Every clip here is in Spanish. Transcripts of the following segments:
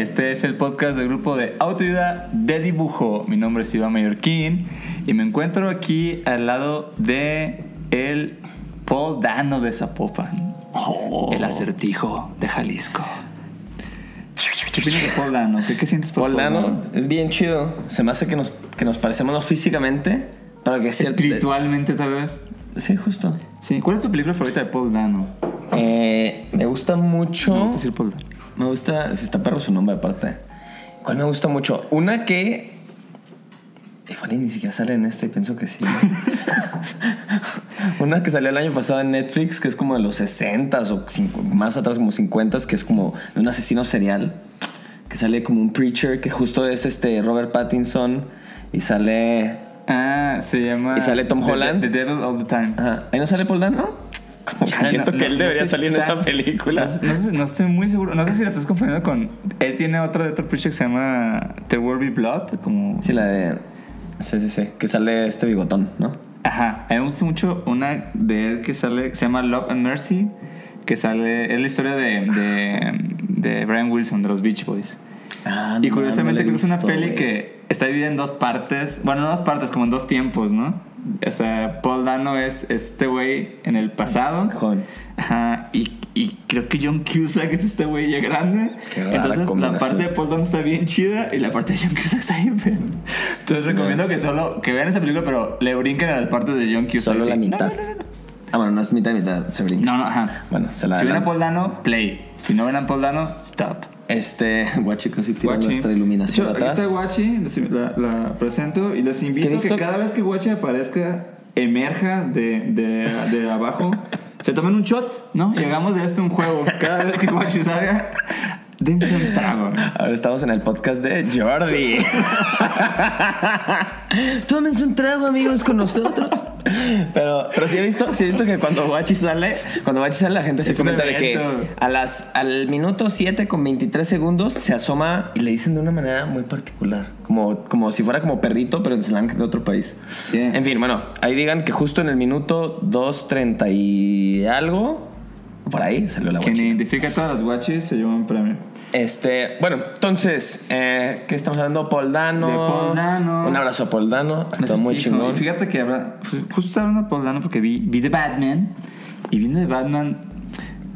Este es el podcast del grupo de autoayuda de dibujo. Mi nombre es Iván Mallorquín y me encuentro aquí al lado de el Paul Dano de Zapopan, el acertijo de Jalisco. ¿Qué opinas de Paul Dano? ¿Qué, qué sientes por Paul Dano es bien chido. Se me hace que nos, que nos parecemos físicamente, pero que sí. Espiritualmente, tal vez. Sí, justo. Sí. ¿Cuál es tu película favorita de Paul Dano? Eh, me gusta mucho. Me gusta decir Paul Dano. Me gusta. Si está perro su nombre, aparte. ¿Cuál me gusta mucho? Una que. Igual y ni siquiera sale en este, pienso que sí. Una que salió el año pasado en Netflix, que es como de los 60s o cinco- más atrás, como 50s, que es como de un asesino serial. Que sale como un preacher, que justo es este Robert Pattinson. Y sale. Ah, se llama. ¿Y sale Tom The- Holland? The, Devil All the Time. Ajá. ¿Ahí no sale Paul Dano? Como que Ya, siento no- que él no debería salir en esa película. Sé- no estoy muy seguro. No sé si la estás confundiendo con. Él tiene otra de otro preacher que se llama The World Be Blood. Como. Sí, la de. Sí, sí, sí. Que sale este bigotón, ¿no? Ajá. A mí me gusta mucho una de él que sale. que se llama Love and Mercy. Que sale. Es la historia de. de, de Brian Wilson, de los Beach Boys. Ah, y no, curiosamente no creo que es una peli güey. que está dividida en dos partes. Bueno, no dos partes, como en dos tiempos, ¿no? O sea, Paul Dano es este güey en el pasado. Joven. Ajá, y, y creo que John Cusack es este güey ya grande. Qué rara Entonces la parte de Paul Dano está bien chida y la parte de John Cusack está bien fea. Entonces recomiendo que solo que vean esa película, pero le brinquen a las partes de John Cusack. Solo la No, mitad. No, no, no. Ah, bueno, no es mitad mitad, se brinca. No, no, ajá. Bueno, se la Si ven a. Paul Dano, play. Si no ven a Paul Dano, stop. Este, guachi casi tira Guachi. nuestra iluminación hecho, atrás. Aquí está Guachi, la, la presento y les invito ¿Qué a que cada vez que Guachi aparezca, emerja de, de, de abajo, se tomen un shot, ¿no? Y hagamos de esto un juego. Cada vez que Guachi salga, dense un trago. Ahora estamos en el podcast de Jordi. Tómense un trago, amigos, con nosotros. Pero, pero sí he visto, sí he visto que cuando Guachi sale, cuando Guachi sale, la gente se Es comenta de que a las, al minuto 7 con 23 segundos se asoma y le dicen de una manera muy particular. Como, como si fuera como perrito, pero en slang de otro país. Yeah. En fin, bueno, ahí digan que justo en el minuto 2.30 y algo, por ahí salió la Quien identifica todas las Guachis se lleva un premio. Este, bueno, entonces, eh, ¿qué estamos hablando? Paul Dano. De Paul Dano. Un abrazo a Paul Dano. Está muy chingón. Y fíjate que habla, justo estaba hablando de Paul Dano porque vi, vi The Batman y viendo The Batman,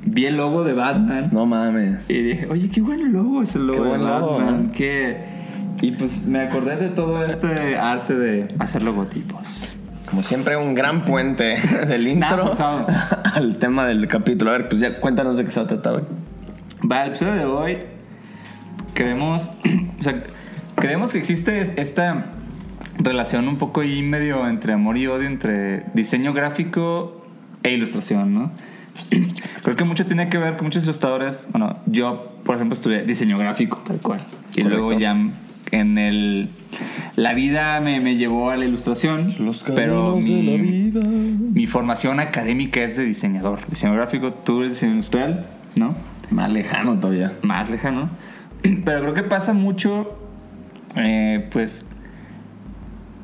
vi el logo de Batman. No mames. Y dije, oye, qué buen logo es el logo Qué de buen logo, Batman. ¿no? qué- Y pues me acordé de todo este arte de hacer logotipos. Como siempre, un gran puente del intro Nah, al tema del capítulo. A ver, pues ya cuéntanos de qué se va a tratar hoy. Va, el episodio de hoy creemos, o sea, creemos que existe esta relación un poco ahí medio entre amor y odio entre diseño gráfico e ilustración, ¿no? Creo que mucho tiene que ver con muchos ilustradores. Bueno, yo, por ejemplo, estudié diseño gráfico, tal cual. Y Correcto. luego ya en el... La vida me, me llevó a la ilustración, pero mi, mi formación académica es de diseñador. Diseño gráfico, tú eres diseño industrial, ¿no? Más lejano todavía. más lejano. Pero creo que pasa mucho, eh, pues,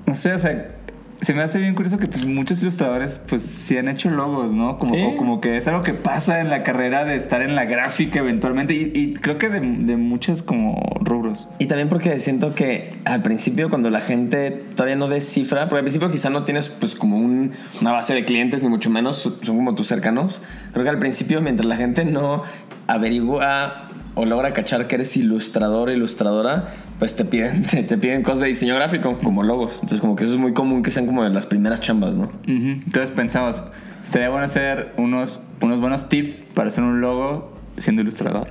no sé, o sea, se me hace bien curioso que pues, muchos ilustradores pues sí han hecho logos, ¿no? Como, como que es algo que pasa en la carrera de estar en la gráfica eventualmente y, y creo que de, de muchos como rubros. Y también porque siento que al principio cuando la gente todavía no descifra, porque al principio quizá no tienes pues como un- una base de clientes ni mucho menos, son como tus cercanos. Creo que al principio mientras la gente no averigua o logra cachar que eres ilustrador ilustradora, pues te piden, te, te piden cosas de diseño gráfico como logos. Entonces como que eso es muy común que sean como de las primeras chambas, ¿no? Entonces pensamos, estaría bueno hacer unos, unos buenos tips para hacer un logo siendo ilustrador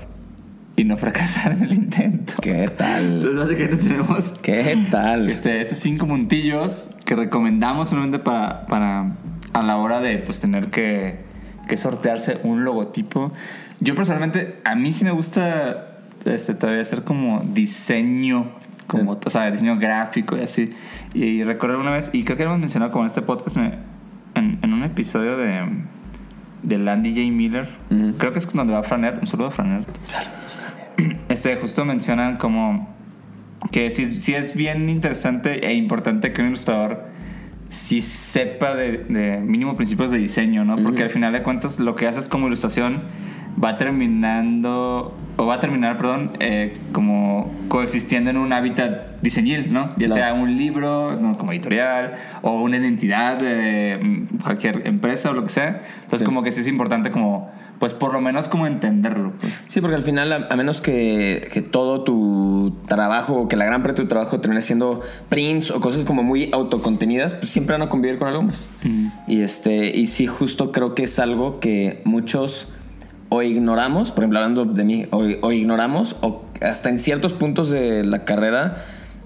y no fracasar en el intento. ¿Qué tal? Entonces básicamente tenemos ¿Qué tal? este, estos cinco puntillos que recomendamos solamente para, para a la hora de pues, tener que, que sortearse un logotipo. Yo personalmente, a mí sí me gusta este, todavía hacer como diseño como, o sea, diseño gráfico y así. Y, recuerdo una vez, y creo que hemos mencionado como en este podcast, me- en, en un episodio de, de Landy J. Miller, creo que es donde va Franer, un saludo a Franer. Este, justo mencionan como que sí, sí es bien interesante e importante que un ilustrador sí sepa de, de mínimo principios de diseño, ¿no? Porque al final de cuentas lo que haces como ilustración va terminando, o va a terminar, perdón, eh, como coexistiendo en un hábitat diseñil, ¿no? Ya Claro. sea un libro, ¿no? como editorial, o una identidad de mm, cualquier empresa o lo que sea. Entonces Sí. como que sí es importante como, pues por lo menos como entenderlo. pues. Sí, porque al final, a, a menos que, que todo tu trabajo, que la gran parte de tu trabajo termine siendo prints o cosas como muy autocontenidas, pues siempre van a convivir con algo más. Y, este, y sí, justo creo que es algo que muchos o ignoramos, por ejemplo, hablando de mí, o, o ignoramos, o hasta en ciertos puntos de la carrera,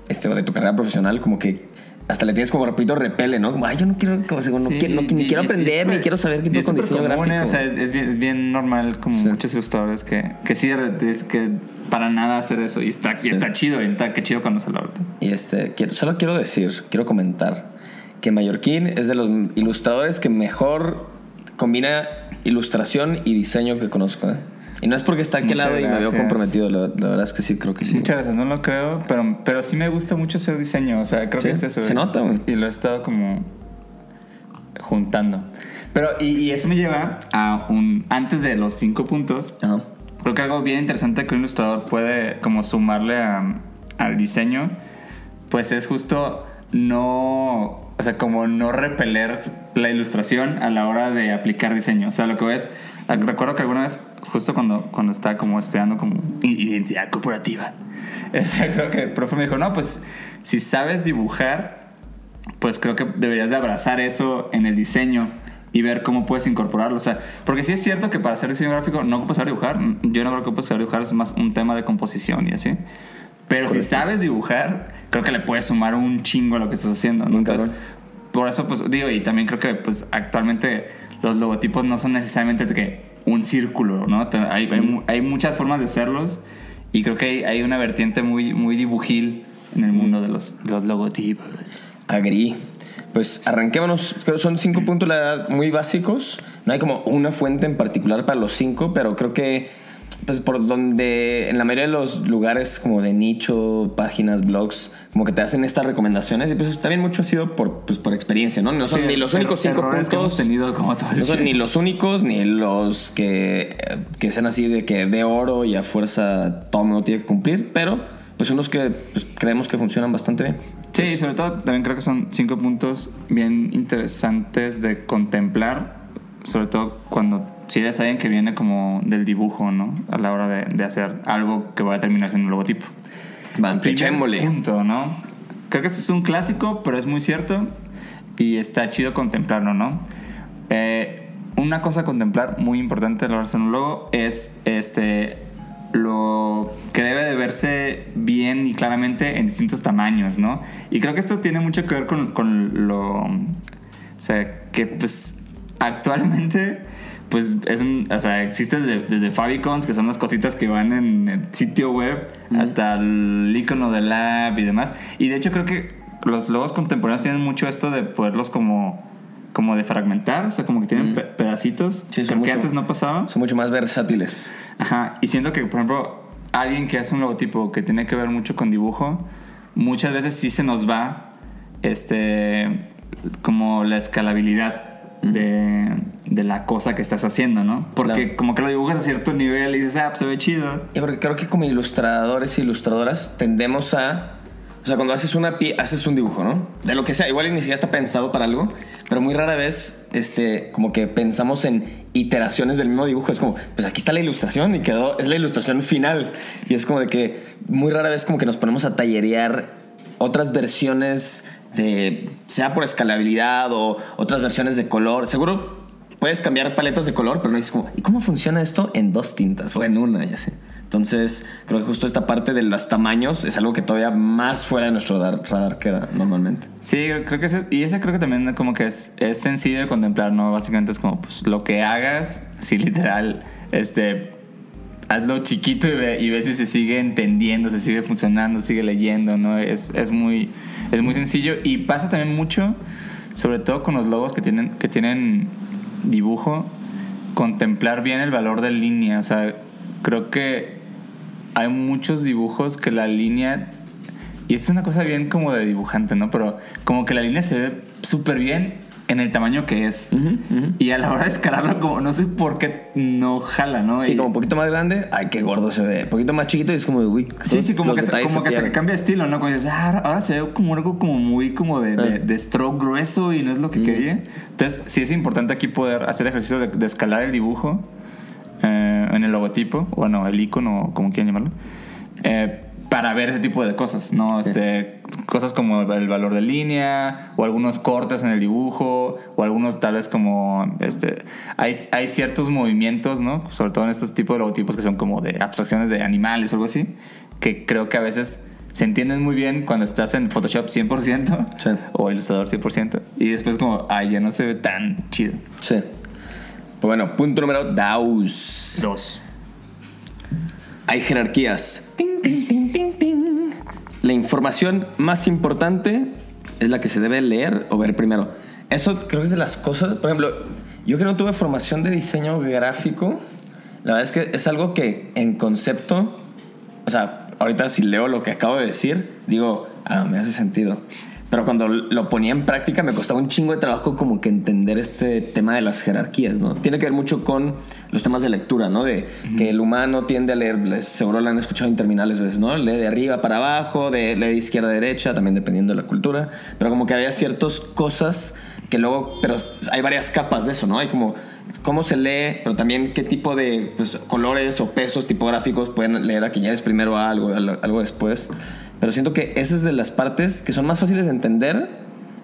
este, o de tu carrera profesional, como que hasta le tienes como repito repele, ¿no? Como, ay, yo no quiero, como, no, Sí, quiero- no- ni y- quiero aprender, ni súper- quiero saber qué tipo con diseño común, gráfico. ¿eh? O sea, es, es bien, es bien normal como Sí. muchos ilustradores que, que sí, es que para nada hacer eso. Y está, Sí. y está chido, y está, qué chido conocerlo ahorita. Y este, quiero, solo quiero decir, quiero comentar que Mallorquín es de los ilustradores que mejor combina ilustración y diseño que conozco. ¿eh? Y no es porque está aquí al lado y me veo comprometido, la, la verdad es que sí, creo que sí. Muchas gracias, no lo creo, pero, pero sí me gusta mucho hacer diseño. O sea, creo Sí, que es eso. se nota, güey. Y lo he estado como juntando. Pero, y, y eso me lleva a un. Antes de los cinco puntos, Ajá. Creo que algo bien interesante que un ilustrador puede como sumarle a- al diseño, pues es justo no, o sea, como no repeler la ilustración a la hora de aplicar diseño. O sea, lo que ves, recuerdo que alguna vez, justo cuando, cuando estaba como estudiando como identidad corporativa, este, creo que el profe me dijo, no, pues si sabes dibujar, pues creo que deberías de abrazar eso en el diseño y ver cómo puedes incorporarlo. O sea, porque sí es cierto que para hacer diseño gráfico no ocupas saber dibujar. Yo no creo que ocupas saber dibujar, es más un tema de composición y así. Pero si Correcto. sabes dibujar, creo que le puedes sumar un chingo a lo que estás haciendo. ¿no? Entonces, por eso, pues digo, y también creo que pues actualmente los logotipos no son necesariamente que un círculo, ¿no? Hay, hay, hay muchas formas de hacerlos y creo que hay, hay una vertiente muy, muy dibujil en el mundo de los, de los logotipos. Agri. Pues arranquémonos. Creo que son cinco puntos la verdad, muy básicos. No hay como una fuente en particular para los cinco, pero creo que pues por donde en la mayoría de los lugares como de nicho, páginas, blogs, como que te hacen estas recomendaciones y pues también mucho ha sido por, pues, por experiencia, ¿no? No son Sí, ni los únicos cinco puntos. que hemos tenido como todo el No son ni los únicos, ni los que, que sean así de que de oro y a fuerza todo mundo tiene que cumplir, pero pues unos que pues, creemos que funcionan bastante bien. Sí, sobre todo también creo que son cinco puntos bien interesantes de contemplar, sobre todo cuando si eres alguien que viene como del dibujo, ¿no? A la hora de, de hacer algo que va a terminar siendo un logotipo. Van, punto, ¿no? Creo que este es un clásico, pero es muy cierto y está chido contemplarlo, ¿no? Eh, una cosa a contemplar muy importante a la hora de hacer un logo es este lo que debe de verse bien y claramente en distintos tamaños, ¿no? Y creo que esto tiene mucho que ver con, con lo... O sea, que pues actualmente pues es un, o sea, existe desde, desde favicons, que son las cositas que van en el sitio web, hasta el icono del app y demás. Y de hecho creo que los logos contemporáneos tienen mucho esto de poderlos como, como de fragmentar, o sea, como que tienen pe- pedacitos, Sí, que antes no pasaba. Son mucho más versátiles. Ajá, y siento que, por ejemplo, alguien que hace un logotipo que tiene que ver mucho con dibujo, muchas veces sí se nos va, este, como la escalabilidad de, de la cosa que estás haciendo, ¿no? Porque Claro. como que lo dibujas a cierto nivel y dices, ah, pues se ve chido. Y porque creo que como ilustradores e ilustradoras tendemos a... O sea, cuando haces una pi haces un dibujo, ¿no? De lo que sea, igual ni siquiera está pensado para algo, pero muy rara vez, este, como que pensamos en iteraciones del mismo dibujo. Es como, pues aquí está la ilustración y quedó, es la ilustración final. Y es como de que muy rara vez como que nos ponemos a tallerear otras versiones de, sea por escalabilidad o otras versiones de color. Seguro puedes cambiar paletas de color, pero no dices como, ¿y cómo funciona esto en dos tintas o en una? Ya sé. Entonces, creo que justo esta parte de los tamaños es algo que todavía más fuera de nuestro dar- radar queda normalmente. Sí, creo que ese, y ese creo que también como que es, es sencillo de contemplar, ¿no? Básicamente es como, pues, lo que hagas, sí, literal, este, hazlo chiquito y, ve, y ves si se sigue entendiendo, se sigue funcionando, sigue leyendo, ¿no? Es, es, muy, es muy sencillo y pasa también mucho, sobre todo con los logos que tienen, que tienen dibujo, contemplar bien el valor de línea. O sea, creo que hay muchos dibujos que la línea... Y es una cosa bien como de dibujante, ¿no? Pero como que la línea se ve súper bien en el tamaño que es. Y a la hora de escalarlo, como no sé por qué no jala, ¿no? Sí, Y- como un poquito más grande, ay, qué gordo se ve. Un poquito más chiquito y es como de, uy. Sí, sí, como que, como que hasta que cambia de estilo, ¿no? Como dices, ah, ahora, ahora se ve como algo como muy como de, de, Eh. de stroke grueso y no es lo que quería. Entonces, sí es importante aquí poder hacer ejercicio de, de escalar el dibujo eh, en el logotipo, bueno, el icono, como quieran llamarlo, eh, para ver ese tipo de cosas, ¿no? Este, cosas como el valor de línea, o algunos cortes en el dibujo, o algunos tal vez como, este, hay, hay ciertos movimientos, ¿no? Sobre todo en estos tipos de logotipos que son como de abstracciones de animales o algo así, que creo que a veces se entienden muy bien cuando estás en Photoshop 100% Sí. o Illustrator 100%, y después como, ay, ya no se ve tan chido. Sí. Pues bueno, punto número dos. Dos. Hay jerarquías. Ting, ting, ting. La información más importante es la que se debe leer o ver primero. Eso creo que es de las cosas. Por ejemplo, yo que no tuve formación de diseño gráfico, la verdad es que es algo que en concepto, o sea, ahorita si leo lo que acabo de decir, digo, ah, me hace sentido. Pero cuando lo ponía en práctica me costaba un chingo de trabajo como que entender este tema de las jerarquías, ¿no? Tiene que ver mucho con los temas de lectura, ¿no? De que el humano tiende a leer, les- seguro lo han escuchado interminables veces, ¿no? Lee de arriba para abajo, de, lee de izquierda a derecha, también dependiendo de la cultura. Pero como que había ciertas cosas que luego, pero hay varias capas de eso, ¿no? Hay como cómo se lee, pero también qué tipo de pues, colores o pesos tipográficos pueden leer a que ya es primero algo, algo algo después. Pero siento que esa es de las partes que son más fáciles de entender,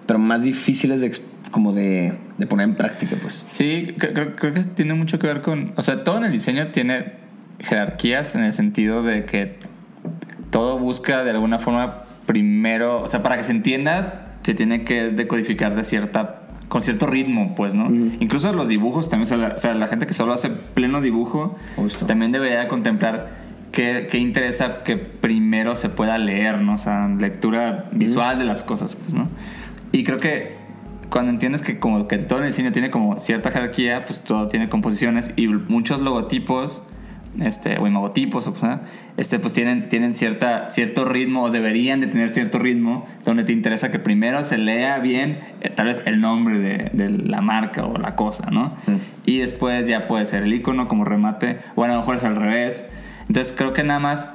pero más difíciles de, como de, de poner en práctica, pues. Sí, cre- creo, creo que tiene mucho que ver con. O sea, todo en el diseño tiene jerarquías en el sentido de que todo busca de alguna forma primero. O sea, para que se entienda, se tiene que decodificar de cierta. con cierto ritmo, pues, ¿no? Incluso los dibujos también. O sea, la, o sea, la gente que solo hace pleno dibujo Justo. también debería contemplar. ¿Qué, qué interesa que primero se pueda leer, ¿no? O sea, lectura visual de las cosas, pues, ¿no? Y creo que cuando entiendes que como que todo el diseño tiene como cierta jerarquía, pues todo tiene composiciones y muchos logotipos, este, o emotipos, o sea, este, pues tienen, tienen cierta, cierto ritmo o deberían de tener cierto ritmo donde te interesa que primero se lea bien eh, tal vez el nombre de, de la marca o la cosa, ¿no? Y después ya puede ser el icono como remate, o a lo mejor es al revés. Entonces creo que nada más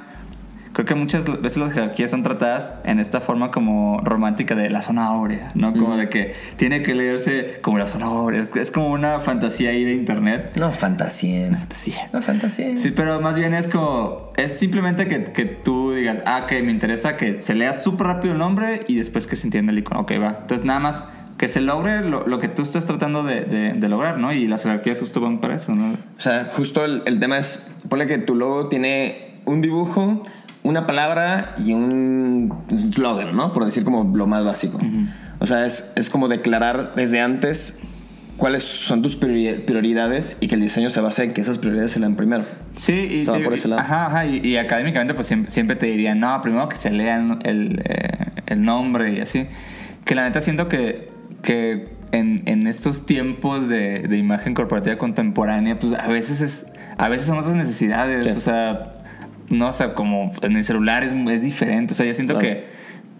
Creo que muchas veces las jerarquías son tratadas en esta forma como romántica de la zona áurea, ¿no? Como de que tiene que leerse como la zona áurea. Es- Es como una fantasía ahí de internet. No, fantasía. Fantasía. No, fantasía. Sí, pero más bien es como. Es simplemente que, que tú digas, ah, que me interesa que se lea súper rápido el nombre y después que se entienda el icono. Ok, va. Entonces nada más que se logre lo, lo que tú estás tratando de, de- de lograr, ¿no? Y las jerarquías justo van para eso, ¿no? O sea, justo el, el tema es, ponle que tu logo tiene un dibujo, una palabra y un slogan, ¿no? Por decir como lo más básico. O sea, es, es como declarar desde antes cuáles son tus priori- prioridades y que el diseño se base en que esas prioridades se lean primero. Sí, y, te- por ese lado. Ajá, ajá, y, y académicamente pues siempre, siempre te dirían, no, primero que se lean el, eh, el nombre y así. Que la neta siento que, que en, en estos tiempos de, de imagen corporativa contemporánea, pues a veces es, a veces son otras necesidades, Sí. o sea, no, o sea, como en el celular es, es diferente, o sea, yo siento Claro. que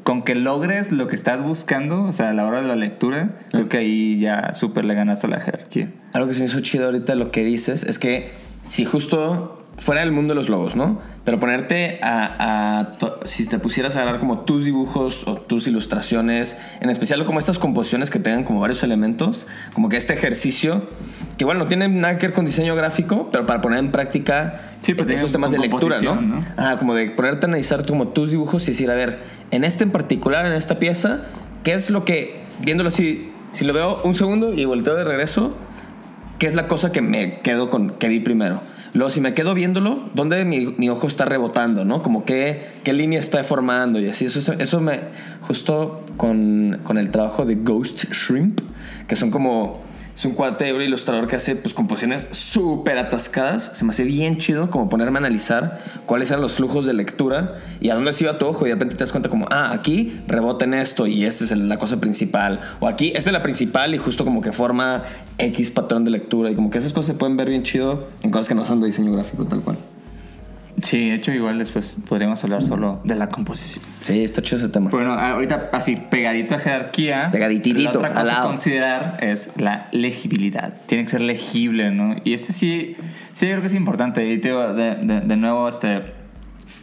con que logres lo que estás buscando, o sea, a la hora de la lectura, creo que ahí ya súper le ganaste a la jerarquía. Algo que se me hizo chido ahorita lo que dices es que si justo fuera el mundo de los logos, ¿no? Pero ponerte a, a to- si te pusieras a agarrar como tus dibujos o tus ilustraciones, en especial como estas composiciones que tengan como varios elementos, como que este ejercicio, que igual no tiene nada que ver con diseño gráfico, pero para poner en práctica Sí, esos temas de lectura, ¿no? ¿no? Ajá, como de ponerte a analizar como tus dibujos y decir, a ver, en este en particular, en esta pieza, ¿qué es lo que, viéndolo así, si lo veo un segundo y volteo de regreso, ¿qué es la cosa que me quedo con, que vi primero? Luego, si me quedo viéndolo, ¿dónde mi, mi ojo está rebotando, no? Como qué, qué línea está formando y así. Eso, eso me, justo con, con el trabajo de Ghost Shrimp, que son como Es un cuate, ilustrador que hace pues composiciones súper atascadas. Se me hace bien chido como ponerme a analizar cuáles eran los flujos de lectura y a dónde se iba tu ojo y de repente te das cuenta como, ah, aquí rebota en esto y esta es la cosa principal. O aquí, esta es la principal y justo como que forma X patrón de lectura y como que esas cosas se pueden ver bien chido en cosas que no son de diseño gráfico tal cual. Sí, de hecho igual después podríamos hablar solo de la composición. Sí, está chido ese tema. Bueno, ahorita así pegadito a jerarquía. Pegaditito, La otra al cosa a considerar es la legibilidad. Tiene que ser legible, ¿no? Y este sí, sí creo que es importante. Y te de, de- de nuevo, este,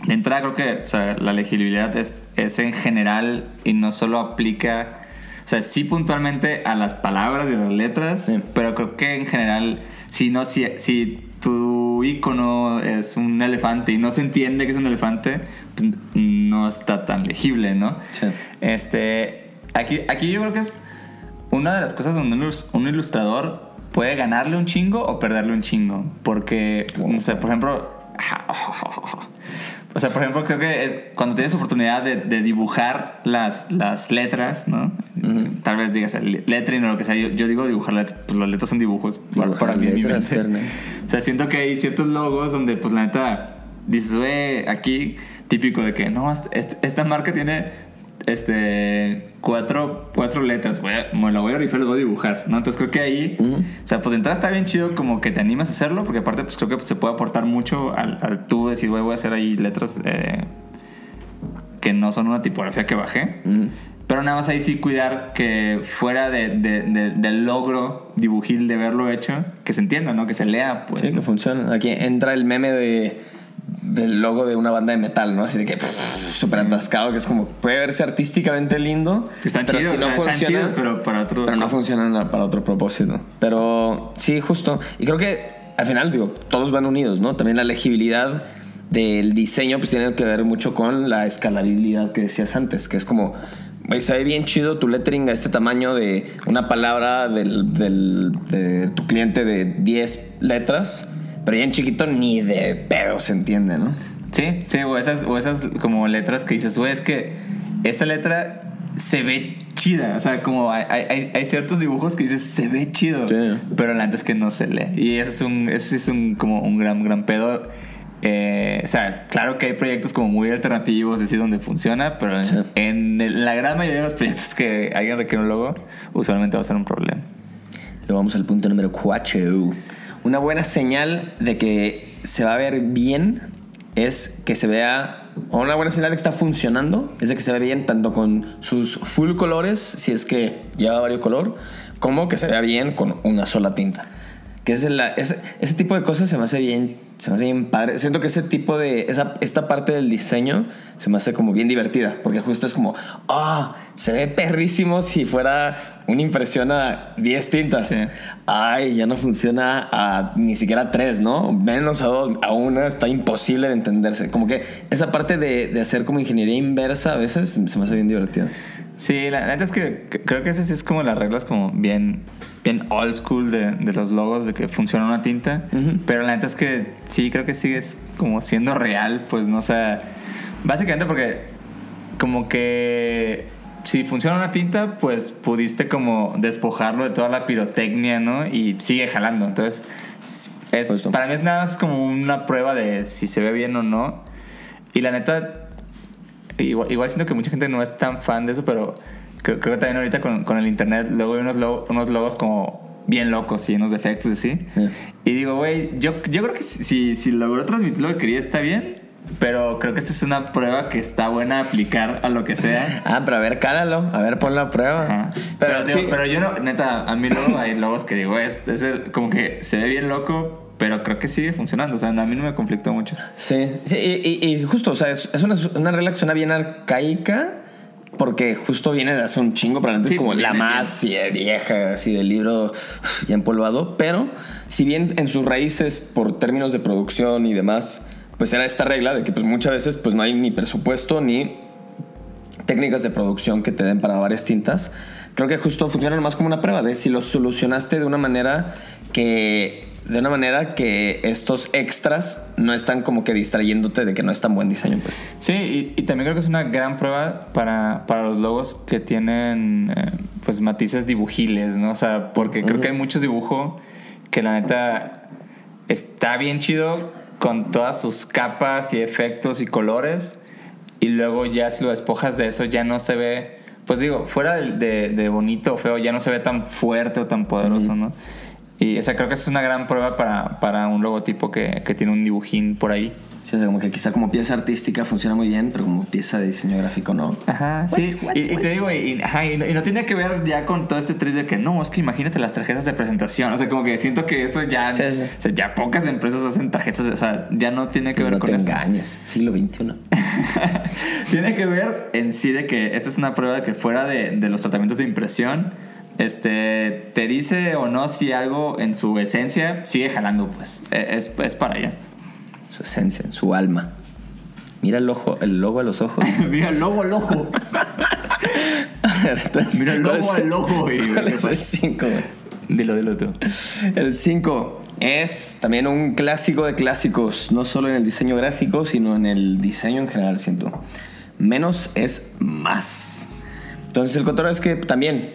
de entrada creo que o sea, la legibilidad es, es en general y no solo aplica, o sea, sí puntualmente a las palabras y a las letras, Sí. pero creo que en general, si no, si, si tu icono es un elefante y no se entiende que es un elefante, pues no está tan legible, ¿no? Sí. Este, aquí, aquí yo creo que es una de las cosas donde un ilus- un ilustrador puede ganarle un chingo o perderle un chingo. Porque, no sé, por ejemplo... O sea, por ejemplo, creo que es cuando tienes oportunidad de, de dibujar las, las letras, ¿no? Tal vez digas lettering o lo que sea. Yo, yo digo dibujar letras, pues las letras son dibujos. Para, Dibujar para mí en mi letras, mente. Sea, siento que hay ciertos logos donde, pues, la neta, dices, güey, aquí, típico de que, no, este- esta marca tiene, este, cuatro, cuatro letras, a- me la voy a rifar, lo voy a dibujar, ¿no? Entonces creo que ahí, o sea, pues de entrada está bien chido como que te animas a hacerlo, porque aparte, pues, creo que se puede aportar mucho al, al tú decir, güey, voy a hacer ahí letras eh, que no son una tipografía que bajé. Pero nada más ahí sí cuidar que fuera de, de- de- del logro dibujil de haberlo hecho, que se entienda, ¿no? Que se lea, pues. Sí, que funciona. Aquí entra el meme de, del logo de una banda de metal, ¿no? Así de que súper atascado, que es como, puede verse artísticamente lindo. Están pero chidos, si no están funciona, chidos, pero para otro... pero no funcionan para otro propósito. Pero sí, justo. Y creo que al final, digo, todos van unidos, ¿no? También la legibilidad del diseño pues tiene que ver mucho con la escalabilidad que decías antes, que es como, güey, se ve bien chido tu lettering a este tamaño de una palabra del, del- de tu cliente de 10 letras, pero ya en chiquito ni de pedo se entiende, ¿no? Sí, sí, o esas, o esas como letras que dices, güey, es que esa letra se ve chida. O sea, como hay, hay, hay ciertos dibujos que dices, se ve chido. Sí. Pero la neta es que no se lee. Y ese es un, ese es un, como un gran, gran pedo. Eh, o sea, claro que hay proyectos como muy alternativos, así donde funciona, pero en- Sí. en, el- la gran mayoría de los proyectos que alguien requiere un logo, usualmente va a ser un problema. Luego vamos al punto número 4. Una buena señal de que se va a ver bien es que se vea, o una buena señal de que está funcionando, es de que se ve bien tanto con sus full colores, si es que lleva varios color, como que se vea bien con una sola tinta. Que es la- ese, ese tipo de cosas se me hace bien, se me hace bien padre. Siento que ese tipo de, esa, esta parte del diseño se me hace como bien divertida, porque justo es como, ah, se ve perrísimo si fuera una impresión a 10 tintas. Sí. Ay, ya no funciona a ni siquiera a 3, ¿no? Menos a 2, a una está imposible de entenderse. Como que esa parte de, de hacer como ingeniería inversa a veces se me hace bien divertida. Sí, la neta es que creo que esas sí es como las reglas como bien, bien old school de, de los logos, de que funciona una tinta. Pero la neta es que sí, creo que sigues como siendo real, pues no sé. básicamente porque como que si funciona una tinta, pues pudiste como despojarlo de toda la pirotecnia, ¿no? Y sigue jalando. Entonces, es, para mí es nada más como una prueba de si se ve bien o no. Y la neta, Igual, igual siento que mucha gente no es tan fan de eso, pero creo, creo que también ahorita con, con el internet luego hay unos, lo- unos logos como bien locos y unos defectos así. Sí. Y digo, güey, yo, yo creo que si, si, logró transmitir lo que quería está bien, pero creo que esta es una prueba que está buena aplicar a lo que sea. Ah, pero a ver, cálalo, a ver, pon la prueba. Ajá. Pero, Pero, digo, sí, pero yo no, neta, a mí luego hay logos que digo, es, es el- como que se ve bien loco, pero creo que sigue funcionando. O sea, a mí no me conflictó mucho. Sí, sí y, y- y justo, o sea, es, es una, una regla que suena bien arcaica porque justo viene de hace un chingo, pero antes Sí, como la más vieja, así del libro ya empolvado. Pero si bien en sus raíces, por términos de producción y demás, pues era esta regla de que pues muchas veces pues no hay ni presupuesto ni técnicas de producción que te den para varias tintas, creo que justo funciona más como una prueba de si lo solucionaste de una manera que de una manera que estos extras no están como que distrayéndote de que no es tan buen diseño, pues. Sí, y, y también creo que es una gran prueba para, para los logos que tienen eh, pues matices dibujiles, ¿no? O sea, porque creo que hay muchos dibujos que la neta está bien chido con todas sus capas y efectos y colores y luego ya si lo despojas de eso ya no se ve, pues digo, fuera de, de, de bonito o feo, ya no se ve tan fuerte o tan poderoso, ¿no? Y o sea, creo que eso es una gran prueba para, para un logotipo que, que tiene un dibujín por ahí. Sí, o sea, como que quizá como pieza artística funciona muy bien, pero como pieza de diseño gráfico no. Ajá, sí. y, y te digo, y, ajá, y no, y no tiene que ver ya con todo este trip de que no, es que imagínate las tarjetas de presentación. O sea, como que siento que eso ya. Sí, sí. O sea, ya pocas empresas hacen tarjetas. O sea, ya no tiene que ver no con te eso. engañes, siglo XXI. tiene que ver en sí de que esta es una prueba de que fuera de, de los tratamientos de impresión, este, te dice o no si algo en su esencia sigue jalando, pues. E- Es, es para allá. Su esencia, su alma. Mira el ojo, el logo a los ojos. Mira el logo al ojo. A ver, entonces, Mira el ¿cuál logo al ojo, güey. ¿Cuál es el 5, güey? Dilo, dilo tú. El 5 es también un clásico de clásicos, no solo en el diseño gráfico, sino en el diseño en general, siento. Menos es más. Entonces el control es que también,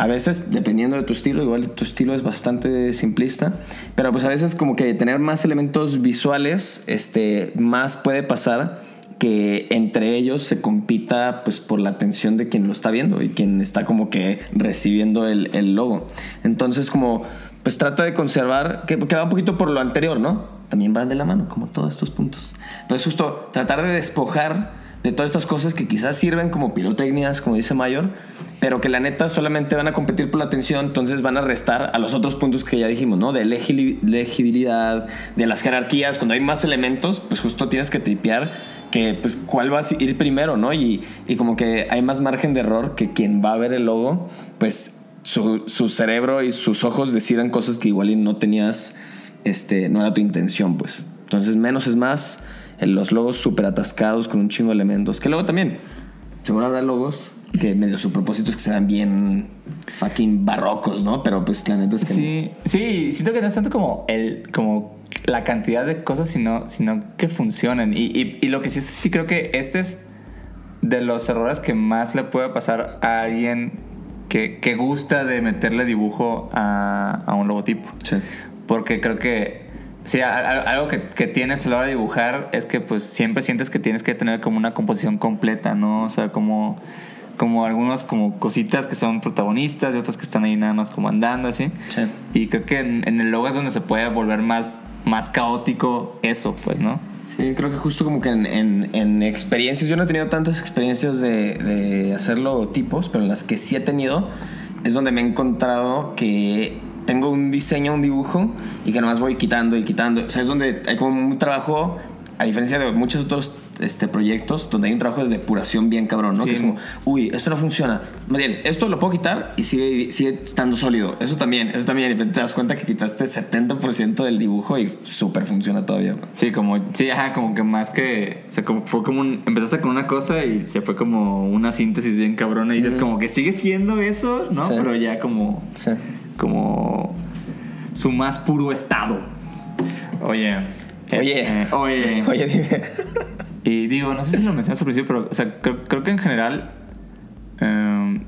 a veces, dependiendo de tu estilo, igual tu estilo es bastante simplista, pero pues a veces como que tener más elementos visuales, este, más puede pasar que entre ellos se compita pues por la atención de quien lo está viendo y quien está como que recibiendo el, el logo. Entonces como pues trata de conservar, que, que va un poquito por lo anterior, ¿no? También van de la mano, como todos estos puntos. Pero es justo tratar de despojar de todas estas cosas que quizás sirven como pirotecnias, como dice Mayor, pero que la neta solamente van a competir por la atención, entonces van a restar a los otros puntos que ya dijimos, ¿no? De legibilidad, de las jerarquías, cuando hay más elementos, pues justo tienes que tripear que pues cuál va a ir primero, ¿no? Y, y como que hay más margen de error que quien va a ver el logo, pues su, su cerebro y sus ojos decidan cosas que igual no tenías, este, no era tu intención, pues. Entonces menos es más, los logos súper atascados con un chingo de elementos, que luego también, seguro habrá logos que medio su propósito es que sean bien fucking barrocos, ¿no? Pero pues la neta es que... Sí, sí, siento que no es tanto como el, como la cantidad de cosas, sino, sino que funcionen. Y, y, y lo que sí, sí creo que este es de los errores que más le puede pasar a alguien que, que gusta de meterle dibujo a, a un logotipo. Sí. Porque creo que, sí, algo que, que tienes a la hora de dibujar es que pues siempre sientes que tienes que tener como una composición completa, ¿no? O sea, como, como algunas como cositas que son protagonistas y otras que están ahí nada más como andando, así. Sí. Y creo que en, en el logo es donde se puede volver más, más caótico eso, pues, ¿no? Sí, creo que justo como que en, en- en experiencias, yo no he tenido tantas experiencias de, de hacer logotipos, pero en las que sí he tenido, es donde me he encontrado que tengo un diseño, un dibujo, y que nomás voy quitando y quitando. O sea, es donde hay como un trabajo, a diferencia de muchos otros este, proyectos, donde hay un trabajo de depuración bien cabrón, ¿no? Sí. Que es como, uy, esto no funciona. Más bien, esto lo puedo quitar y sigue, sigue estando sólido. Eso también, eso también. Y te das cuenta que quitaste 70% del dibujo y súper funciona todavía. Sí, como, sí, ajá, como que más que, o sea, como fue como un, empezaste con una cosa y se fue como una síntesis bien cabrona y es como que sigue siendo eso, ¿no? Sí. Pero ya como, Sí. Como su más puro estado. Oye. Oye. este, oye. Oye, dime. Y digo, no sé si lo mencionas al principio, pero o sea, creo, creo que en general, em,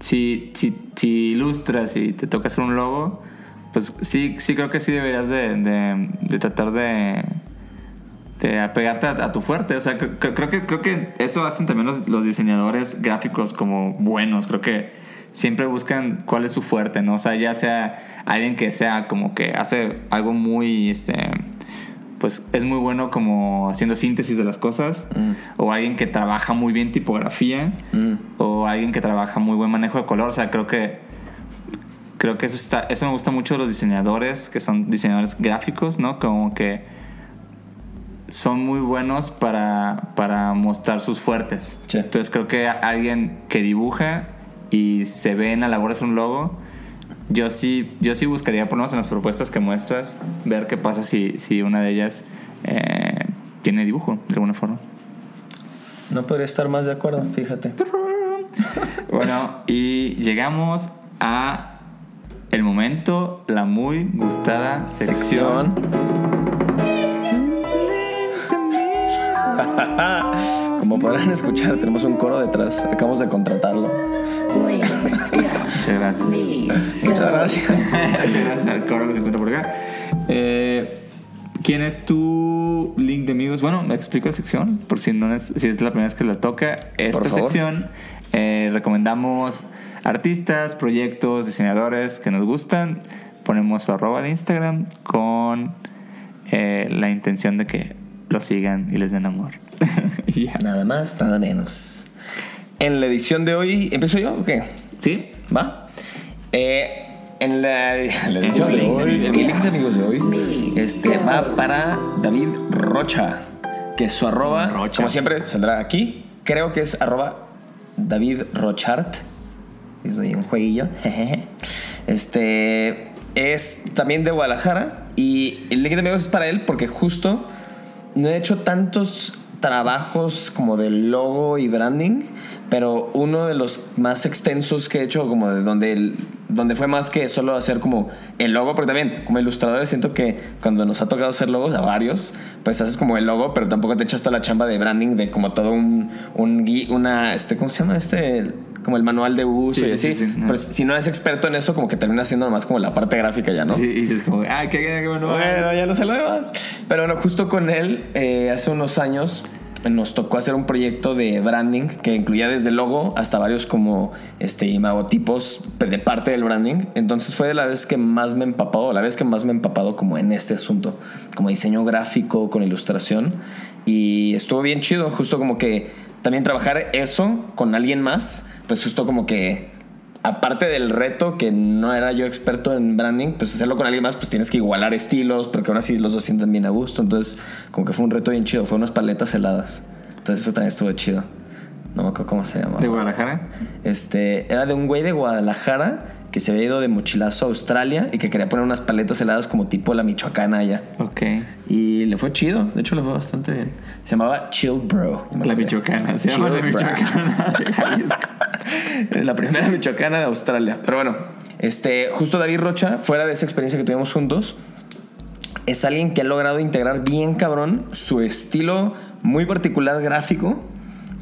si, si, si ilustras y te toca hacer un logo, pues sí, sí creo que sí deberías de, de- de tratar de, de apegarte a, a tu fuerte. O sea, cre- cre- creo, que, creo que eso hacen también los, los diseñadores gráficos como buenos. Creo que siempre buscan cuál es su fuerte, ¿no? O sea, ya sea alguien que sea como que hace algo muy, este, pues es muy bueno como haciendo síntesis de las cosas, o alguien que trabaja muy bien tipografía, o alguien que trabaja muy buen manejo de color. O sea, creo que creo que eso está eso me gusta mucho de los diseñadores que son diseñadores gráficos no como que son muy buenos para, para mostrar sus fuertes Sí. entonces creo que alguien que dibuja y se ve en la labor hacer un logo yo sí yo sí buscaría por lo menos en las propuestas que muestras ver qué pasa si, si una de ellas eh, tiene dibujo de alguna forma No podría estar más de acuerdo, fíjate. bueno, y llegamos a el momento, la muy gustada sección. Como podrán escuchar, tenemos un coro detrás. Acabamos de contratarlo. Muchas gracias. Muchas gracias. Muchas gracias al coro que se encuentra por acá. Eh, ¿Quién es tu link de amigos? Bueno, me explico la sección, por si no es, si es la primera vez que la toca. Esta sección eh, recomendamos artistas, proyectos, diseñadores que nos gustan. Ponemos su arroba de Instagram con eh, la intención de que lo sigan y les den amor. Nada más, nada menos. En la edición de hoy, ¿empiezo yo o qué? ¿Sí? ¿Va? Eh, en la, edición de hoy, en mi link de amigos de hoy, este va para David Rocha, que su arroba, Rocha. como siempre, saldrá aquí. Creo que es arroba David Rochart. Soy un jueguillo. Este es también de Guadalajara y el link de amigos es para él porque justo no he hecho tantos trabajos como de logo y branding, pero uno de los más extensos que he hecho, como de donde, el- donde fue más que solo hacer como el logo, porque también como ilustradores siento que cuando nos ha tocado hacer logos a varios, pues haces como el logo, pero tampoco te echas toda la chamba de branding de como todo un, un una, este, ¿cómo se llama? Este, como el manual de uso Sí, y sí, así. sí, sí. Pero si no eres experto en eso, como que terminas haciendo nomás como la parte gráfica ya, ¿no? Sí, y es como, ah, qué, qué bueno. Bueno, ya no sé lo demás. Pero bueno, justo con él, eh, hace unos años nos tocó hacer un proyecto de branding que incluía desde logo hasta varios como este imagotipos de parte del branding. Entonces fue de la vez que más me empapado, la vez que más me empapado como en este asunto, como diseño gráfico, con ilustración. Y estuvo bien chido, justo como que también trabajar eso con alguien más, pues justo como que aparte del reto que no era yo experto en branding, pues hacerlo con alguien más, pues tienes que igualar estilos, porque aún así los dos sienten bien a gusto. Entonces, como que fue un reto bien chido, fue unas paletas heladas. Entonces, eso también estuvo chido. No me acuerdo cómo se llama. ¿De Guadalajara? Este, era de un güey de Guadalajara que se había ido de mochilazo a Australia y que quería poner unas paletas heladas como tipo la michoacana allá. Ok. Y le fue chido, de hecho le fue bastante bien. Se llamaba Chill Bro. La. Michoacana, se llama la Chill Bro. Michoacana de Jalisco. Es la primera michoacana de Australia. Pero bueno, este, justo David Rocha, fuera de esa experiencia que tuvimos juntos, es alguien que ha logrado integrar bien cabrón su estilo muy particular gráfico,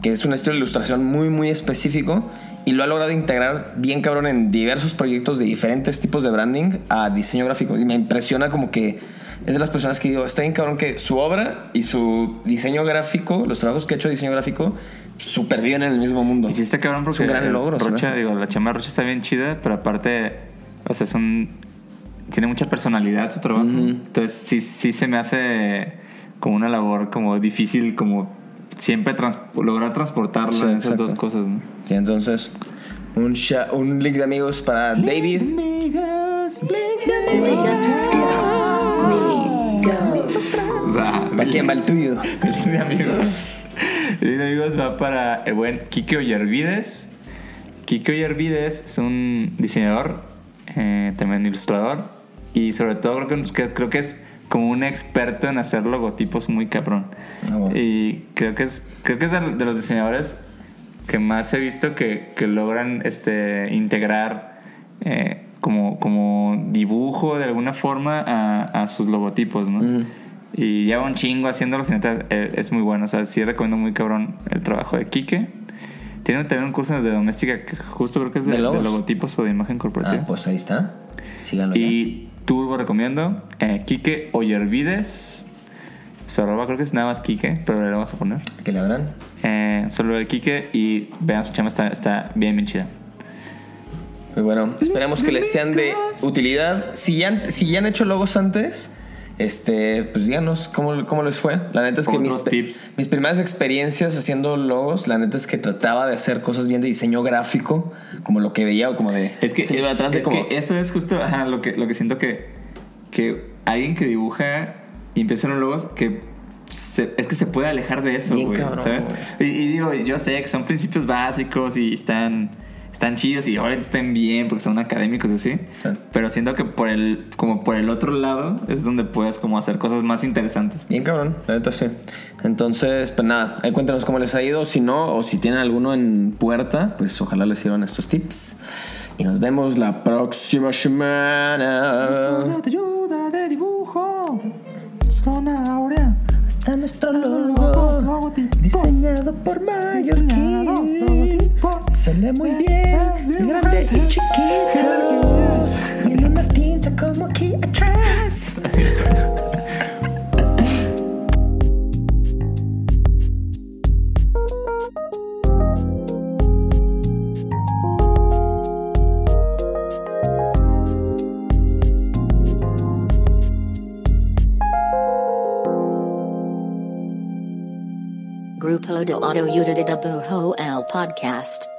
que es un estilo de ilustración muy, muy específico, y lo ha logrado integrar bien cabrón en diversos proyectos de diferentes tipos de branding a diseño gráfico. Y me impresiona como que es de las personas que digo, está bien cabrón que su obra y su diseño gráfico, los trabajos que ha hecho de diseño gráfico, superviven en el mismo mundo. Y sí está cabrón porque Es un gran logro. Rocha, digo, la chamba de Rocha está bien chida, pero aparte, o sea, es un... Tiene mucha personalidad su trabajo. Entonces sí, sí se me hace como una labor como difícil, como siempre trans- lograr transportarla Sí, en esas dos cosas, ¿no? Sí, entonces, un, un link de amigos para David. O sea, ¿Para quién va el tuyo? El link de amigos. El link de amigos va para el buen Kike Ollervides. Kike Ollervides es un diseñador, eh, también ilustrador. Y sobre todo creo que, que- creo que es como un experto en hacer logotipos muy cabrón. Bueno. Y creo que es, creo que es de, los diseñadores que más he visto que, que logran este, integrar eh, como, como dibujo de alguna forma a, a sus logotipos, ¿no? Y lleva un chingo haciéndolo, y neta, eh, es muy bueno. O sea, sí recomiendo muy cabrón el trabajo de Quique. Tiene también un curso de doméstica que justo creo que es de, ¿De de logotipos o de imagen corporativa. Ah, pues ahí está. Síganlo ya. Y tú lo recomiendo, eh, Quique Ollervides. Su arroba creo que es nada más Quique, pero le vamos a poner. ¿Qué le habrán? Eh, solo el Quique y vean su chama, está, está bien, bien chida. Pues bueno, esperemos que les sean de utilidad. Si ya, si ya han hecho logos antes, este, pues díganos cómo, cómo les fue. La neta es que mis, tips. mis primeras experiencias haciendo logos, la neta es que trataba de hacer cosas bien de diseño gráfico, como lo que veía o como de... Es que, se iba atrás de como... que eso es justo ajá, lo, que, lo que siento que, que alguien que dibuja y empieza en los logos que se- es que se puede alejar de eso, güey, cabrón, ¿sabes? Y, y digo, yo sé que son principios básicos y están, están chidos y ahora están bien porque son académicos así, Sí. pero siento que por el, como por el otro lado es donde puedes como hacer cosas más interesantes. Bien cabrón, la neta sí. Entonces, pues nada, ahí cuéntanos cómo les ha ido. Si no, o si tienen alguno en puerta, pues ojalá les sirvan estos tips. Y nos vemos la próxima semana. de ayuda de dibujo. Zona Aurea. Está nuestro logo diseñado por Mallorquín. lee muy bien, grande y chiquito. Y una tinta como aquí atrás. Grupo de Auto Uda de Bujo El Podcast.